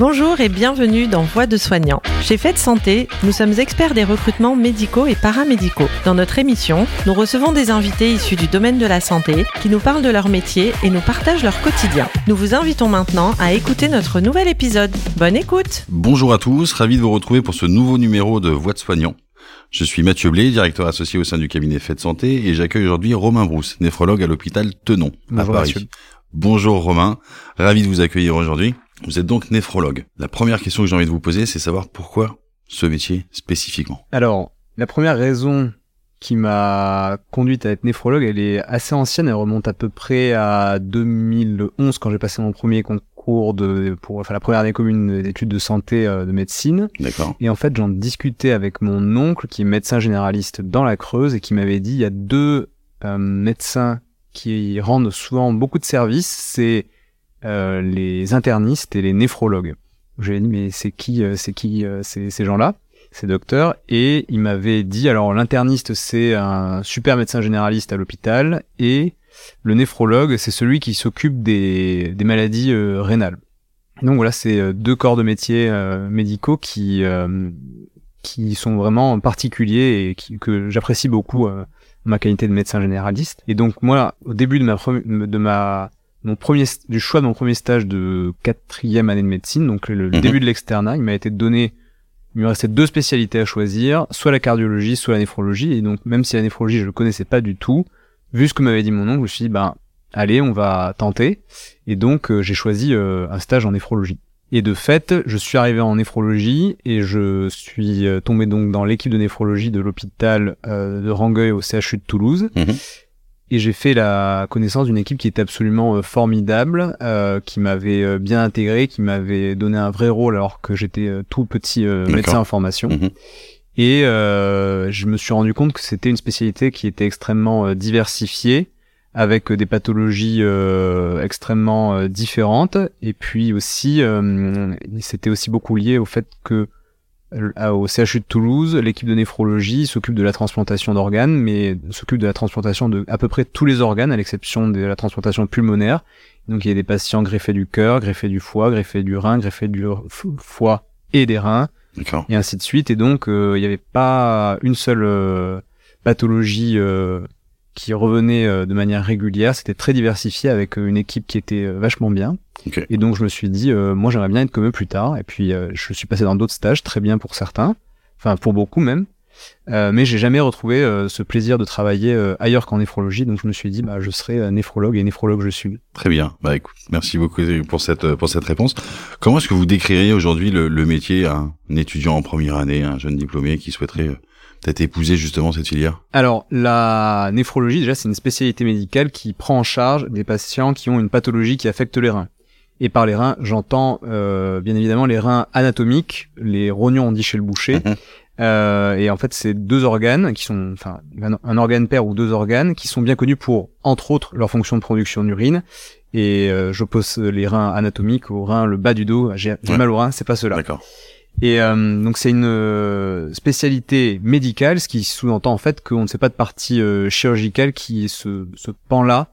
Bonjour et bienvenue dans Voix de soignants. Chez Fête Santé, nous sommes experts des recrutements médicaux et paramédicaux. Dans notre émission, nous recevons des invités issus du domaine de la santé qui nous parlent de leur métier et nous partagent leur quotidien. Nous vous invitons maintenant à écouter notre nouvel épisode. Bonne écoute Bonjour à tous, ravi de vous retrouver pour ce nouveau numéro de Voix de soignants. Je suis Mathieu Blé, directeur associé au sein du cabinet Fête Santé et j'accueille aujourd'hui Romain Brousse, néphrologue à l'hôpital Tenon Bonjour, à Paris. Bonjour Romain, ravi de vous accueillir aujourd'hui. Vous êtes donc néphrologue. La première question que j'ai envie de vous poser, c'est savoir pourquoi ce métier spécifiquement. Alors, la première raison qui m'a conduite à être néphrologue, elle est assez ancienne, elle remonte à peu près à 2011 quand j'ai passé mon premier concours de pour enfin la première année commune d'études de santé euh, de médecine D'accord et en fait, j'en discutais avec mon oncle qui est médecin généraliste dans la Creuse et qui m'avait dit il y a deux euh, médecins qui rendent souvent beaucoup de services, c'est euh, les internistes et les néphrologues. J'ai dit mais c'est qui euh, c'est qui euh, ces, ces gens-là ces docteurs? Et il m'avait dit alors l'interniste c'est un super médecin généraliste à l'hôpital et le néphrologue c'est celui qui s'occupe des, des maladies rénales. Donc voilà, c'est deux corps de métier euh, médicaux qui qui sont vraiment particuliers et qui, que j'apprécie beaucoup ma qualité de médecin généraliste. Et donc moi, au début de ma de ma mon premier du choix de mon premier stage de quatrième année de médecine, donc le, le Mhm. début de l'externat, il m'a été donné il me restait deux spécialités à choisir, soit la cardiologie, soit la néphrologie. Et donc, même si la néphrologie, je le connaissais pas du tout, vu ce que m'avait dit mon oncle, je me suis dit, ben, allez, on va tenter. Et donc, euh, j'ai choisi euh, un stage en néphrologie. Et de fait, je suis arrivé en néphrologie et je suis euh, tombé donc dans l'équipe de néphrologie de l'hôpital euh, de Rangueil au CHU de Toulouse. Mhm. Et j'ai fait la connaissance d'une équipe qui était absolument euh, formidable, euh, qui m'avait euh, bien intégré, qui m'avait donné un vrai rôle alors que j'étais tout petit euh, médecin en formation. Mhm. Et euh, je me suis rendu compte que c'était une spécialité qui était extrêmement diversifiée, avec des pathologies euh, extrêmement différentes. Et puis aussi, euh, c'était aussi beaucoup lié au fait que au CHU de Toulouse, l'équipe de néphrologie s'occupe de la transplantation d'organes, mais s'occupe de la transplantation de à peu près tous les organes, à l'exception de la transplantation pulmonaire. Donc il y a des patients greffés du cœur, greffés du foie, greffés du rein, greffés du foie et des reins et ainsi de suite. Et donc, euh, il n'y avait pas une seule euh, pathologie euh, qui revenait euh, de manière régulière. C'était très diversifié avec euh, une équipe qui était euh, vachement bien. Ok. Et donc, je me suis dit, euh, moi, j'aimerais bien être comme eux plus tard. Et puis, euh, je suis passé dans d'autres stages, très bien pour certains, enfin pour beaucoup même. Euh, mais j'ai jamais retrouvé euh, ce plaisir de travailler euh, ailleurs qu'en néphrologie. Donc, je me suis dit, bah, je serai néphrologue et néphrologue je suis. Très bien. Bah écoute, merci beaucoup pour cette pour cette réponse. Comment est-ce que vous décririez aujourd'hui le, le métier à un étudiant en première année, un jeune diplômé qui souhaiterait euh, peut-être épouser justement cette filière? Alors, la néphrologie, déjà, c'est une spécialité médicale qui prend en charge des patients qui ont une pathologie qui affecte les reins. Et par les reins, j'entends euh, bien évidemment les reins anatomiques, les rognons on dit chez le boucher. Mhm. Euh, et en fait, c'est deux organes qui sont, enfin, un, un organe pair ou deux organes qui sont bien connus pour, entre autres, leur fonction de production d'urine. Et euh, j'oppose les reins anatomiques aux reins le bas du dos. J'ai j'ai Ouais. mal aux reins, c'est pas cela. D'accord. Et euh, donc c'est une euh, spécialité médicale, ce qui sous-entend en fait qu'on ne sait pas de partie euh, chirurgicale qui est ce, ce pan-là,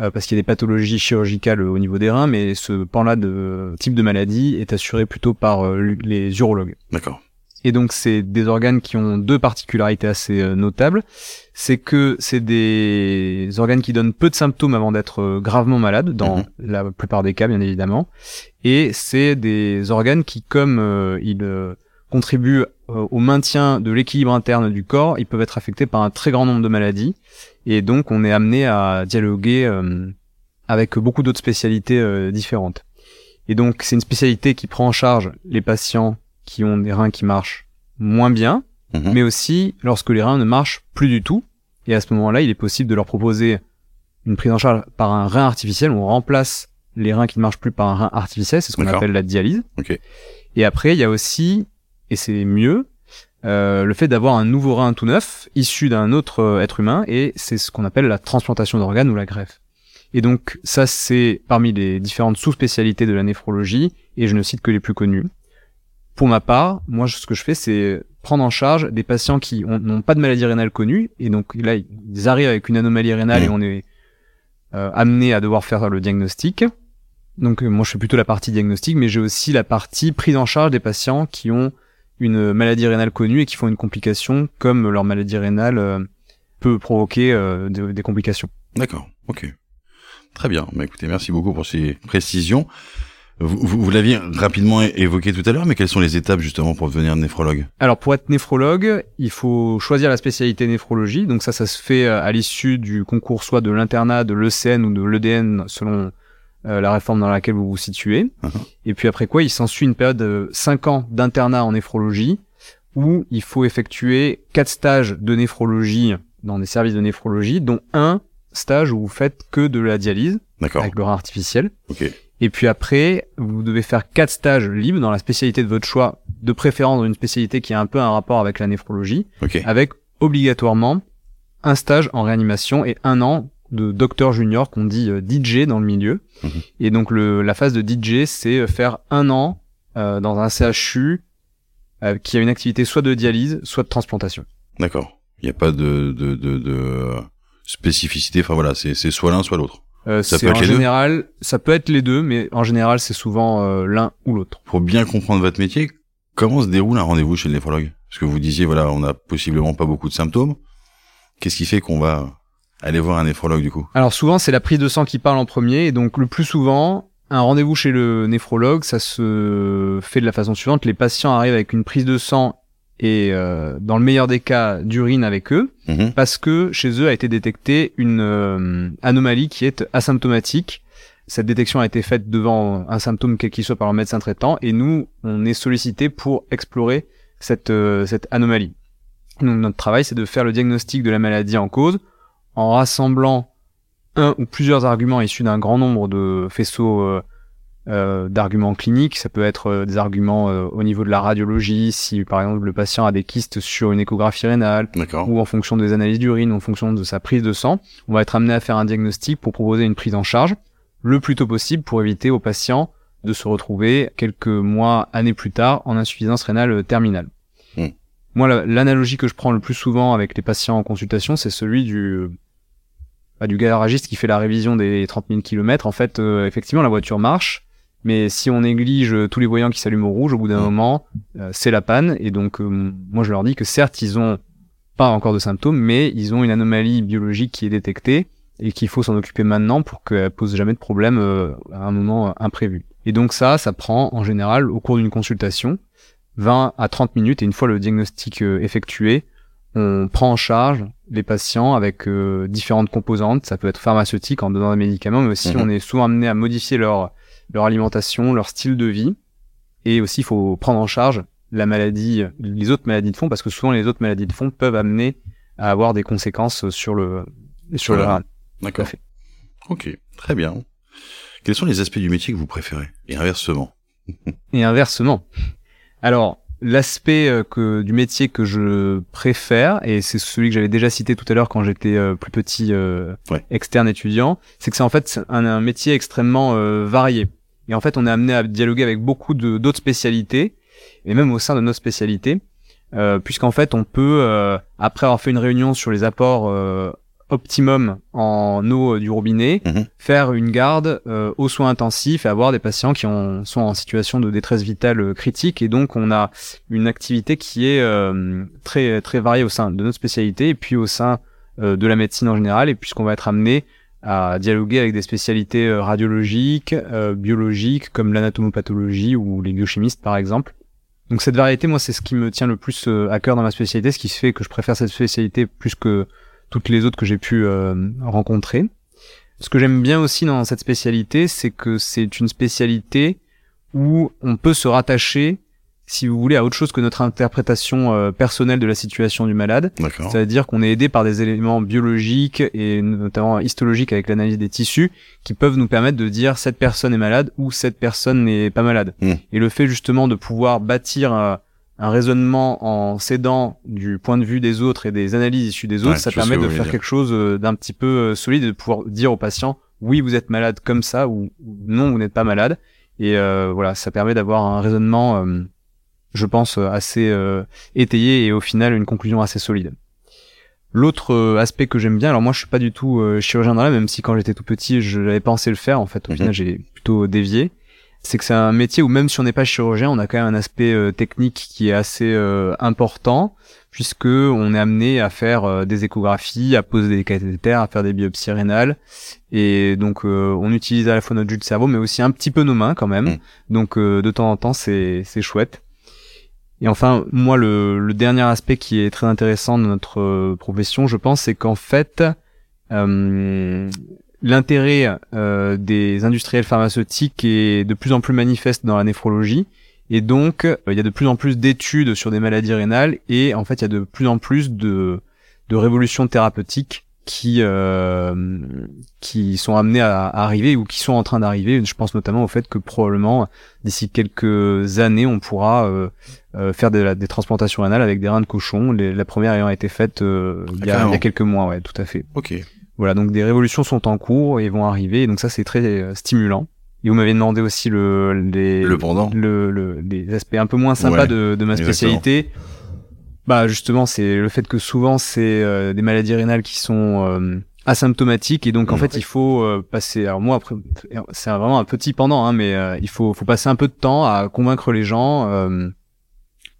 euh, parce qu'il y a des pathologies chirurgicales au niveau des reins, mais ce pan-là de type de maladie est assuré plutôt par euh, les urologues. D'accord. Et donc c'est des organes qui ont deux particularités assez euh, notables. C'est que c'est des organes qui donnent peu de symptômes avant d'être euh, gravement malades, dans Mhm. la plupart des cas bien évidemment. Et c'est des organes qui, comme euh, ils contribuent au maintien de l'équilibre interne du corps, ils peuvent être affectés par un très grand nombre de maladies. Et donc on est amené à dialoguer avec beaucoup d'autres spécialités différentes. Et donc c'est une spécialité qui prend en charge les patients qui ont des reins qui marchent moins bien, Mhm. mais aussi lorsque les reins ne marchent plus du tout. Et à ce moment-là, il est possible de leur proposer une prise en charge par un rein artificiel. On remplace les reins qui ne marchent plus par un rein artificiel, c'est ce qu'on appelle la dialyse. Et après, il y a aussi, et c'est mieux, euh, le fait d'avoir un nouveau rein tout neuf, issu d'un autre euh, être humain, et c'est ce qu'on appelle la transplantation d'organes ou la greffe. Et donc ça, c'est parmi les différentes sous-spécialités de la néphrologie, et je ne cite que les plus connues. Pour ma part, moi, ce que je fais, c'est prendre en charge des patients qui ont- n'ont pas de maladie rénale connue, et donc là, ils arrivent avec une anomalie rénale Mmh. et on est euh, amené à devoir faire le diagnostic. Donc moi je fais plutôt la partie diagnostic, mais j'ai aussi la partie prise en charge des patients qui ont une maladie rénale connue et qui font une complication comme leur maladie rénale peut provoquer des complications. D'accord, ok. Très bien. Bah, écoutez, merci beaucoup pour ces précisions. Vous, vous, l'aviez rapidement évoqué tout à l'heure, mais quelles sont les étapes justement pour devenir néphrologue? Alors pour être néphrologue, il faut choisir la spécialité néphrologie. Donc ça, ça se fait euh, à l'issue du concours soit de l'internat, de l'ECN ou de l'EDN selon euh, la réforme dans laquelle vous vous situez. Uh-huh. Et puis après quoi, il s'ensuit une période de 5 ans d'internat en néphrologie où il faut effectuer quatre stages de néphrologie dans des services de néphrologie, dont un stage où vous faites que de la dialyse avec le rein artificiel. Et puis après, vous devez faire quatre stages libres dans la spécialité de votre choix, de préférence dans une spécialité qui a un peu un rapport avec la néphrologie, avec obligatoirement un stage en réanimation et un an de docteur junior qu'on dit euh, DJ dans le milieu. Mhm. Et donc le, la phase de DJ, c'est euh, faire un an euh, dans un CHU euh, qui a une activité soit de dialyse, soit de transplantation. D'accord. Il n'y a pas de, de, de, de spécificité. Enfin voilà, c'est soit l'un, soit l'autre. Euh, ça peut être en général, ça peut être les deux, mais en général, c'est souvent euh, l'un ou l'autre. Pour bien comprendre votre métier, comment se déroule un rendez-vous chez le néphrologue? Parce que vous disiez, voilà, on a possiblement pas beaucoup de symptômes. Qu'est-ce qui fait qu'on va aller voir un néphrologue du coup? Alors souvent, c'est la prise de sang qui parle en premier, et donc le plus souvent, un rendez-vous chez le néphrologue, ça se fait de la façon suivante les patients arrivent avec une prise de sang et euh, dans le meilleur des cas d'urine avec eux mhm. parce que chez eux a été détectée une euh, anomalie qui est asymptomatique. Cette détection a été faite devant un symptôme quel qu'il soit par le médecin traitant et nous on est sollicité pour explorer cette euh, cette anomalie. Donc notre travail c'est de faire le diagnostic de la maladie en cause en rassemblant un ou plusieurs arguments issus d'un grand nombre de faisceaux euh, d'arguments cliniques. Ça peut être euh, des arguments euh, au niveau de la radiologie, si par exemple le patient a des kystes sur une échographie rénale, ou en fonction des analyses d'urine, en fonction de sa prise de sang, on va être amené à faire un diagnostic pour proposer une prise en charge le plus tôt possible pour éviter au patient de se retrouver quelques mois, années plus tard en insuffisance rénale terminale. Hmm. Moi, l'analogie que je prends le plus souvent avec les patients en consultation, c'est celui du bah, du garagiste qui fait la révision des 30 000 km. En fait, effectivement, la voiture marche, mais si on néglige tous les voyants qui s'allument au rouge, au bout d'un mm. moment, euh, c'est la panne. Et donc, euh, moi, je leur dis que certes, ils ont pas encore de symptômes, mais ils ont une anomalie biologique qui est détectée et qu'il faut s'en occuper maintenant pour qu'elle pose jamais de problème euh, à un moment imprévu. Et donc ça, ça prend en général au cours d'une consultation 20 à 30 minutes et une fois le diagnostic effectué, on prend en charge les patients avec différentes composantes. Ça peut être pharmaceutique en donnant des médicaments, mais aussi mm-hmm. on est souvent amené à modifier leur leur alimentation, leur style de vie. Et aussi, il faut prendre en charge la maladie, les autres maladies de fond, parce que souvent les autres maladies de fond peuvent amener à avoir des conséquences sur le sur le rein. D'accord. Ok, très bien. Quels sont les aspects du métier que vous préférez? Et inversement. Et inversement. Alors, l'aspect euh, que du métier que je préfère et c'est celui que j'avais déjà cité tout à l'heure quand j'étais euh, plus petit euh, externe étudiant, c'est que c'est en fait un, métier extrêmement varié. Et en fait, on est amené à dialoguer avec beaucoup d'autres spécialités et même au sein de nos spécialités, puisqu'en fait, on peut après avoir fait une réunion sur les apports optimum en eau du robinet, mhm. faire une garde euh, aux soins intensifs et avoir des patients qui ont, sont en situation de détresse vitale euh, critique et donc on a une activité qui est euh, très très variée au sein de notre spécialité et puis au sein euh, de la médecine en général et puisqu'on va être amené à dialoguer avec des spécialités radiologiques, biologiques comme l'anatomopathologie ou les biochimistes par exemple. Donc cette variété, moi, c'est ce qui me tient le plus à cœur dans ma spécialité, ce qui fait que je préfère cette spécialité plus que toutes les autres que j'ai pu euh, rencontrer. Ce que j'aime bien aussi dans cette spécialité, c'est que c'est une spécialité où on peut se rattacher, si vous voulez, à autre chose que notre interprétation euh, personnelle de la situation du malade. C'est-à-dire qu'on est aidé par des éléments biologiques et notamment histologiques avec l'analyse des tissus qui peuvent nous permettre de dire cette personne est malade ou cette personne n'est pas malade. Hmm. Et le fait justement de pouvoir bâtir euh, un raisonnement en s'aidant du point de vue des autres et des analyses issues des autres, ça permet de faire quelque chose euh, d'un petit peu solide, de pouvoir dire au patient oui vous êtes malade comme ça ou non vous n'êtes pas malade. Et euh, voilà, ça permet d'avoir un raisonnement, je pense, assez étayé et au final une conclusion assez solide. L'autre euh, aspect que j'aime bien, alors moi je suis pas du tout euh, chirurgien dans l'âme, même si quand j'étais tout petit je l'avais pensé le faire, en fait au Mhm. final j'ai plutôt dévié. C'est que c'est un métier où même si on n'est pas chirurgien, on a quand même un aspect euh, technique qui est assez euh, important, puisque on est amené à faire euh, des échographies, à poser des cathéters, à faire des biopsies rénales, et donc euh, on utilise à la fois notre jus de cerveau, mais aussi un petit peu nos mains quand même. Mhm. Donc euh, de temps en temps c'est c'est chouette. Et enfin, moi, le, dernier aspect qui est très intéressant de notre euh, profession, je pense, c'est qu'en fait, euh, l'intérêt euh, des industriels pharmaceutiques est de plus en plus manifeste dans la néphrologie. Et donc, il y a de plus en plus d'études sur des maladies rénales et en fait, il y a de plus en plus de, de révolutions thérapeutiques qui euh, qui sont amenées à, à arriver ou qui sont en train d'arriver. Je pense notamment au fait que probablement d'ici quelques années, on pourra euh, euh, faire des, des transplantations rénales avec des reins de cochon. Les- la première ayant été faite euh, il, y a, il y a quelques mois, ouais, tout à fait. Ok. Voilà, donc des révolutions sont en cours et vont arriver, et donc ça c'est très stimulant. Et vous m'avez demandé aussi le les Le pendant. le, le- les aspects un peu moins sympas Ouais, de, de ma exactement. Bah justement, c'est le fait que souvent c'est euh, des maladies rénales qui sont euh, asymptomatiques et donc en Mhm. fait il faut euh, passer. Alors moi après, c'est vraiment un petit pendant, hein, mais euh, il faut faut passer un peu de temps à convaincre les gens. euh,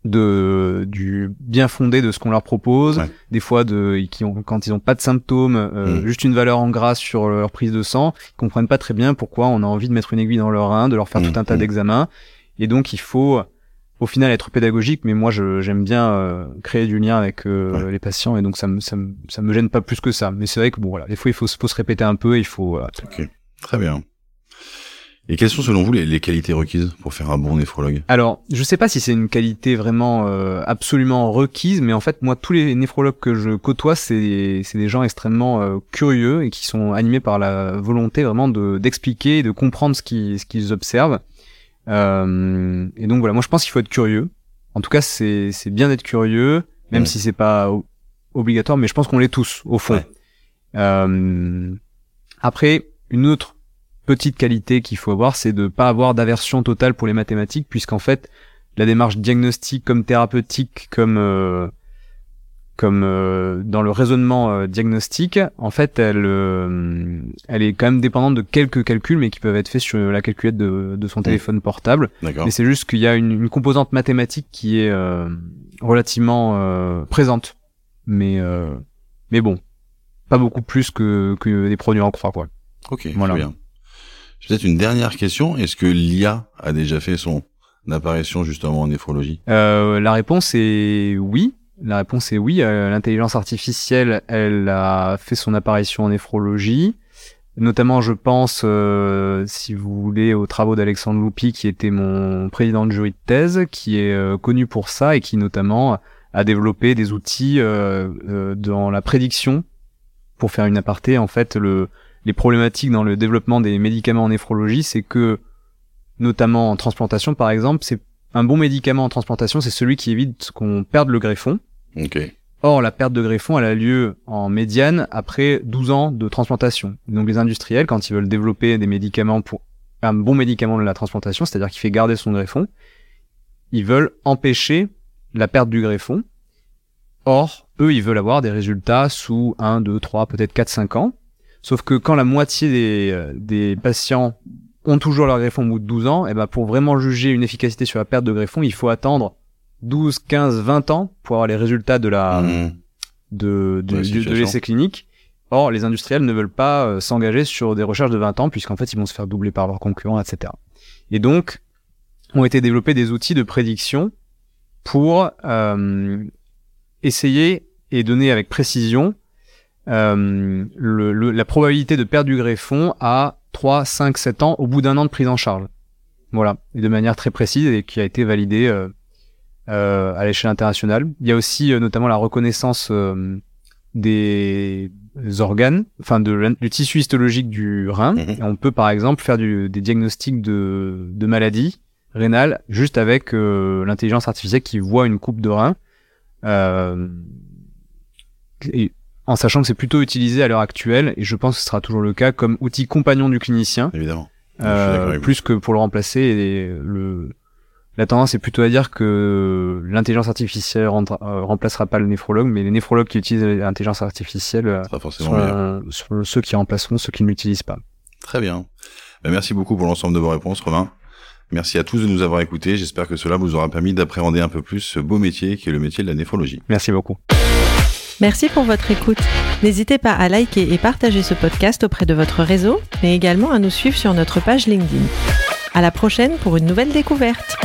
de du bien fondé de ce qu'on leur propose Ouais. des fois de qui ont quand ils ont pas de symptômes euh, Mm. juste une valeur en gras sur leur prise de sang ils comprennent pas très bien pourquoi on a envie de mettre une aiguille dans leur rein de leur faire Mm, tout un tas d'examens et donc il faut au final être pédagogique mais moi je j'aime bien euh, créer du lien avec euh, les patients et donc ça me ça me ça me gêne pas plus que ça mais c'est vrai que bon voilà des fois il faut se- faut se répéter un peu il faut voilà. Ok. Très bien. Et quelles sont selon vous les, les qualités requises pour faire un bon néphrologue? Alors, je sais pas si c'est une qualité vraiment euh, absolument requise, mais en fait, moi, tous les néphrologues que je côtoie, c'est c'est des gens extrêmement euh, curieux et qui sont animés par la volonté vraiment de d'expliquer et de comprendre ce qu'ils ce qu'ils observent. Euh, et donc voilà, moi, je pense qu'il faut être curieux. En tout cas, c'est c'est bien d'être curieux, même Ouais. si c'est pas obligatoire, mais je pense qu'on l'est tous au fond. Ouais. Euh, après, une autre petite qualité qu'il faut avoir, c'est de pas avoir d'aversion totale pour les mathématiques, puisqu'en fait, la démarche diagnostique comme thérapeutique, comme euh, comme euh, dans le raisonnement euh, diagnostique, en fait, elle euh, elle est quand même dépendante de quelques calculs, mais qui peuvent être faits sur la calculette de, de son téléphone portable. D'accord. Mais c'est juste qu'il y a une, une composante mathématique qui est euh, relativement euh, présente, mais euh, mais bon, pas beaucoup plus que que des produits en croix, quoi. Ok. Voilà. Très bien. J'ai Peut-être une dernière question. Est-ce que l'IA a déjà fait son apparition justement en néphrologie? Euh, la réponse est oui. La réponse est oui. Euh, L'intelligence artificielle, elle a fait son apparition en néphrologie. Notamment, je pense, euh, si vous voulez, aux travaux d'Alexandre Loupi, qui était mon président de jury de thèse, qui est euh, connu pour ça et qui notamment a développé des outils dans la prédiction. Pour faire une aparté, en fait, le, les problématiques dans le développement des médicaments en néphrologie, c'est que, notamment en transplantation par exemple, c'est un bon médicament en transplantation, c'est celui qui évite qu'on perde le greffon. Ok. Or, la perte de greffon, elle a lieu en médiane après 12 ans de transplantation. Donc, les industriels, quand ils veulent développer des médicaments pour un bon médicament de la transplantation, c'est-à-dire qui fait garder son greffon, ils veulent empêcher la perte du greffon. Or, eux, ils veulent avoir des résultats sous 1, 2, 3, peut-être 4, 5 ans. Sauf que quand la moitié des, euh, des patients ont toujours leur greffon au bout de 12 ans, et ben pour vraiment juger une efficacité sur la perte de greffon, il faut attendre 12, 15, 20 ans pour avoir les résultats de la, Mmh. de, de, De l'essai clinique. Or, les industriels ne veulent pas euh, s'engager sur des recherches de 20 ans, puisqu'en fait, ils vont se faire doubler par leurs concurrents, etc. Et donc, ont été développés des outils de prédiction pour euh, essayer et donner avec précision euh, le, le- la probabilité de perdre du greffon à 3, 5, 7 ans au bout d'un an de prise en charge. Voilà, et de manière très précise et qui a été validée euh, à l'échelle internationale. Il y a aussi euh, notamment la reconnaissance euh, des organes, enfin de, du tissu histologique du rein. Mhm. On peut par exemple faire du- des diagnostics de, de maladies rénales juste avec euh, l'intelligence artificielle qui voit une coupe de rein. Euh, et en sachant que c'est plutôt utilisé à l'heure actuelle, et je pense que ce sera toujours le cas, comme outil compagnon du clinicien, Évidemment. Euh, plus que pour le remplacer et le la tendance est plutôt à dire que l'intelligence artificielle euh, remplacera pas le néphrologue, mais les néphrologues qui utilisent l'intelligence artificielle euh, sont, ceux qui remplaceront ceux qui ne l'utilisent pas. Très bien. Ben, merci beaucoup pour l'ensemble de vos réponses, Romain. Merci à tous de nous avoir écoutés. J'espère que cela vous aura permis d'appréhender un peu plus ce beau métier qui est le métier de la néphrologie. Merci beaucoup. Merci pour votre écoute. N'hésitez pas à liker et partager ce podcast auprès de votre réseau, mais également à nous suivre sur notre page LinkedIn. À la prochaine pour une nouvelle découverte.